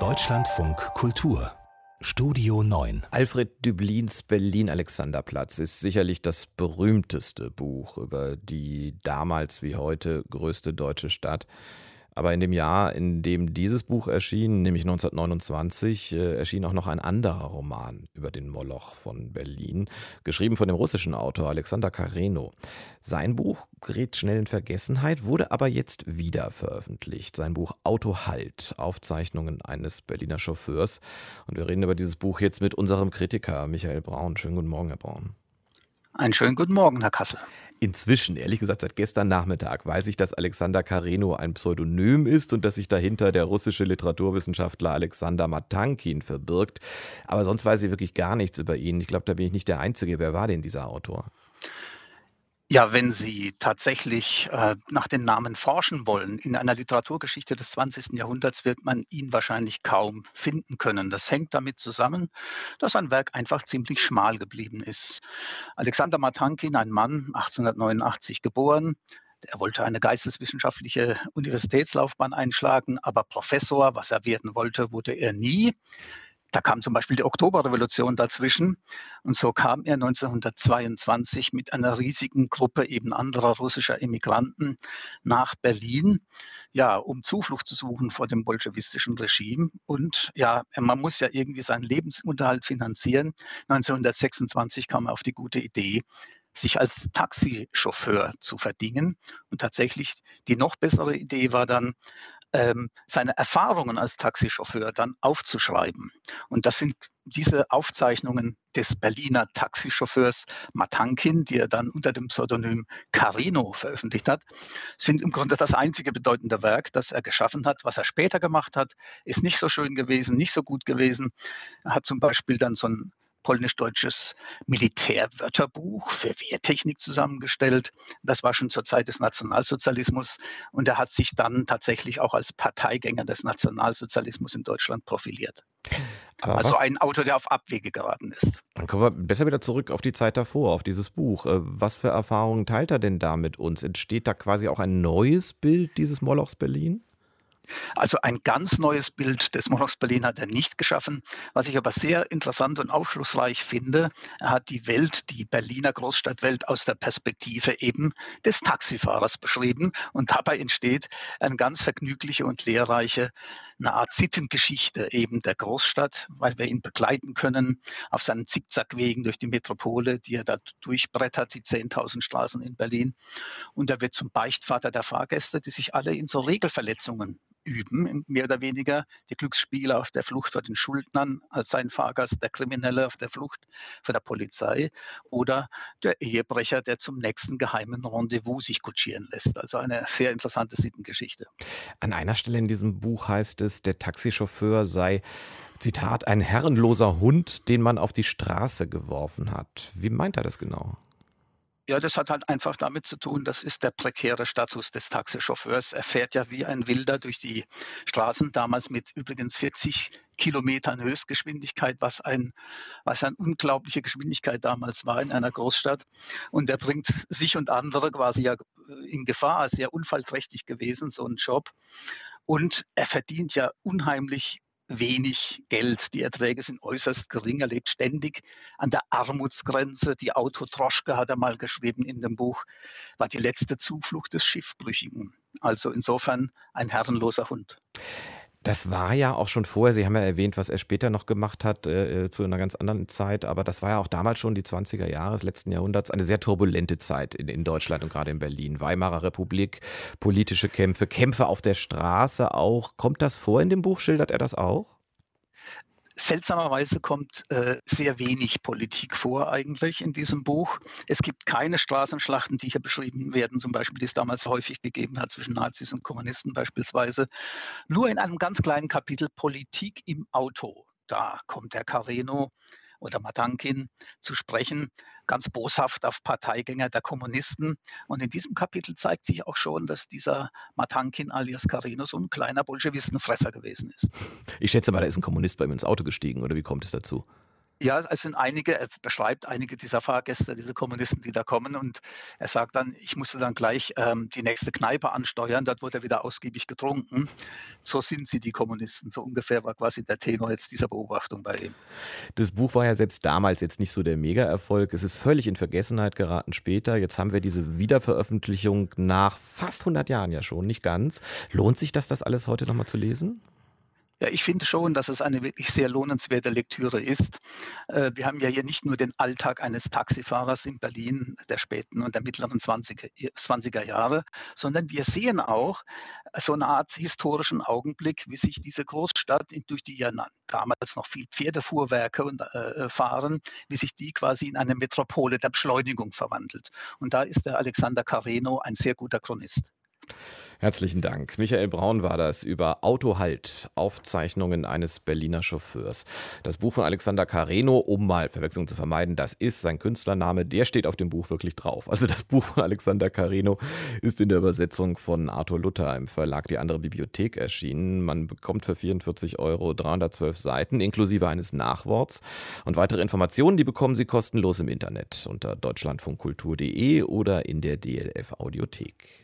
Deutschlandfunk Kultur Studio 9. Alfred Düblins Berlin-Alexanderplatz ist sicherlich das berühmteste Buch über die damals wie heute größte deutsche Stadt. Aber in dem Jahr, in dem dieses Buch erschien, nämlich 1929, äh, erschien auch noch ein anderer Roman über den Moloch von Berlin, geschrieben von dem russischen Autor Alexander Kareno. Sein Buch gerät schnell in Vergessenheit, wurde aber jetzt wieder veröffentlicht. Sein Buch Auto Halt, Aufzeichnungen eines Berliner Chauffeurs. Und wir reden über dieses Buch jetzt mit unserem Kritiker Michael Braun. Schönen guten Morgen, Herr Braun. Einen schönen guten Morgen, Herr Kassel. Inzwischen, ehrlich gesagt, seit gestern Nachmittag weiß ich, dass Alexander Kareno ein Pseudonym ist und dass sich dahinter der russische Literaturwissenschaftler Alexander Matankin verbirgt. Aber sonst weiß ich wirklich gar nichts über ihn. Ich glaube, da bin ich nicht der Einzige. Wer war denn dieser Autor? Ja, wenn Sie tatsächlich äh, nach den Namen forschen wollen, in einer Literaturgeschichte des 20. Jahrhunderts wird man ihn wahrscheinlich kaum finden können. Das hängt damit zusammen, dass sein Werk einfach ziemlich schmal geblieben ist. Alexander Matankin, ein Mann, 1889 geboren, er wollte eine geisteswissenschaftliche Universitätslaufbahn einschlagen, aber Professor, was er werden wollte, wurde er nie. Da kam zum Beispiel die Oktoberrevolution dazwischen. Und so kam er 1922 mit einer riesigen Gruppe eben anderer russischer Emigranten nach Berlin, ja, um Zuflucht zu suchen vor dem bolschewistischen Regime. Und ja, man muss ja irgendwie seinen Lebensunterhalt finanzieren. 1926 kam er auf die gute Idee, sich als Taxichauffeur zu verdingen. Und tatsächlich die noch bessere Idee war dann, ähm, seine Erfahrungen als Taxichauffeur dann aufzuschreiben. Und das sind diese Aufzeichnungen des Berliner Taxichauffeurs Matankin, die er dann unter dem Pseudonym Carino veröffentlicht hat, sind im Grunde das einzige bedeutende Werk, das er geschaffen hat. Was er später gemacht hat, ist nicht so schön gewesen, nicht so gut gewesen. Er hat zum Beispiel dann so ein polnisch-deutsches Militärwörterbuch für Wehrtechnik zusammengestellt. Das war schon zur Zeit des Nationalsozialismus und er hat sich dann tatsächlich auch als Parteigänger des Nationalsozialismus in Deutschland profiliert. Aber also was? ein Autor, der auf Abwege geraten ist. Dann kommen wir besser wieder zurück auf die Zeit davor, auf dieses Buch. Äh, was für Erfahrungen teilt er denn da mit uns? Entsteht da quasi auch ein neues Bild dieses Molochs Berlin? Also ein ganz neues Bild des Molochs Berlin hat er nicht geschaffen. Was ich aber sehr interessant und aufschlussreich finde, er hat die Welt, die Berliner Großstadtwelt aus der Perspektive eben des Taxifahrers beschrieben. Und dabei entsteht eine ganz vergnügliche und lehrreiche, eine Art Sittengeschichte eben der Großstadt, weil wir ihn begleiten können auf seinen Zickzackwegen durch die Metropole, die er da durchbrettert, die 10.000 Straßen in Berlin. Und er wird zum Beichtvater der Fahrgäste, die sich alle in so Regelverletzungen üben, mehr oder weniger. Der Glücksspieler auf der Flucht vor den Schuldnern als sein Fahrgast, der Kriminelle auf der Flucht vor der Polizei oder der Ehebrecher, der zum nächsten geheimen Rendezvous sich kutschieren lässt. Also eine sehr interessante Sittengeschichte. An einer Stelle in diesem Buch heißt es, der Taxichauffeur sei Zitat, ein herrenloser Hund, den man auf die Straße geworfen hat. Wie meint er das genau? Ja, das hat halt einfach damit zu tun, das ist der prekäre Status des Taxichauffeurs. Er fährt ja wie ein Wilder durch die Straßen, damals mit übrigens 40 Kilometern Höchstgeschwindigkeit, was, ein, was eine unglaubliche Geschwindigkeit damals war in einer Großstadt. Und er bringt sich und andere quasi ja in Gefahr, sehr unfallträchtig gewesen, so ein Job. Und er verdient ja unheimlich wenig Geld. Die Erträge sind äußerst gering. Er lebt ständig an der Armutsgrenze. Die Autotroschke, hat er mal geschrieben in dem Buch, war die letzte Zuflucht des Schiffbrüchigen. Also insofern ein herrenloser Hund. Das war ja auch schon vorher, Sie haben ja erwähnt, was er später noch gemacht hat, äh, zu einer ganz anderen Zeit, aber das war ja auch damals schon die 20er Jahre des letzten Jahrhunderts, eine sehr turbulente Zeit in, in Deutschland und gerade in Berlin. Weimarer Republik, politische Kämpfe, Kämpfe auf der Straße auch. Kommt das vor in dem Buch? Schildert er das auch? Seltsamerweise kommt äh, sehr wenig Politik vor eigentlich in diesem Buch. Es gibt keine Straßenschlachten, die hier beschrieben werden, zum Beispiel, die es damals häufig gegeben hat zwischen Nazis und Kommunisten beispielsweise. Nur in einem ganz kleinen Kapitel Politik im Auto. Da kommt der Careno oder Matankin zu sprechen, ganz boshaft auf Parteigänger der Kommunisten. Und in diesem Kapitel zeigt sich auch schon, dass dieser Matankin alias Carino so ein kleiner Bolschewistenfresser gewesen ist. Ich schätze mal, da ist ein Kommunist bei ihm ins Auto gestiegen, oder wie kommt es dazu? Ja, es sind einige er beschreibt einige dieser Fahrgäste, diese Kommunisten, die da kommen und er sagt dann: „Ich musste dann gleich, ähm, die nächste Kneipe ansteuern, dort wurde wieder ausgiebig getrunken.“ So sind sie, die Kommunisten. So ungefähr war quasi der Tenor jetzt dieser Beobachtung bei ihm. Das Buch war ja selbst damals jetzt nicht so der Mega-Erfolg. Es ist völlig in Vergessenheit geraten später. Jetzt haben wir diese Wiederveröffentlichung nach fast 100 Jahren ja schon, nicht ganz. Lohnt sich das, das alles heute noch mal zu lesen? Ja, ich finde schon, dass es eine wirklich sehr lohnenswerte Lektüre ist. Äh, wir haben ja hier nicht nur den Alltag eines Taxifahrers in Berlin der späten und der mittleren 20er, 20er Jahre, sondern wir sehen auch so eine Art historischen Augenblick, wie sich diese Großstadt, durch die ja damals noch viel Pferdefuhrwerke äh, fahren, wie sich die quasi in eine Metropole der Beschleunigung verwandelt. Und da ist der Alexander Carreno ein sehr guter Chronist. Herzlichen Dank. Michael Braun war das über Autohalt, Aufzeichnungen eines Berliner Chauffeurs. Das Buch von Alexander Carreno, um mal Verwechslung zu vermeiden, das ist sein Künstlername, der steht auf dem Buch wirklich drauf. Also das Buch von Alexander Carreno ist in der Übersetzung von Arthur Luther im Verlag Die andere Bibliothek erschienen. Man bekommt für 44 Euro 312 Seiten inklusive eines Nachworts. Und weitere Informationen, die bekommen Sie kostenlos im Internet unter deutschlandfunkkultur.de oder in der DLF Audiothek.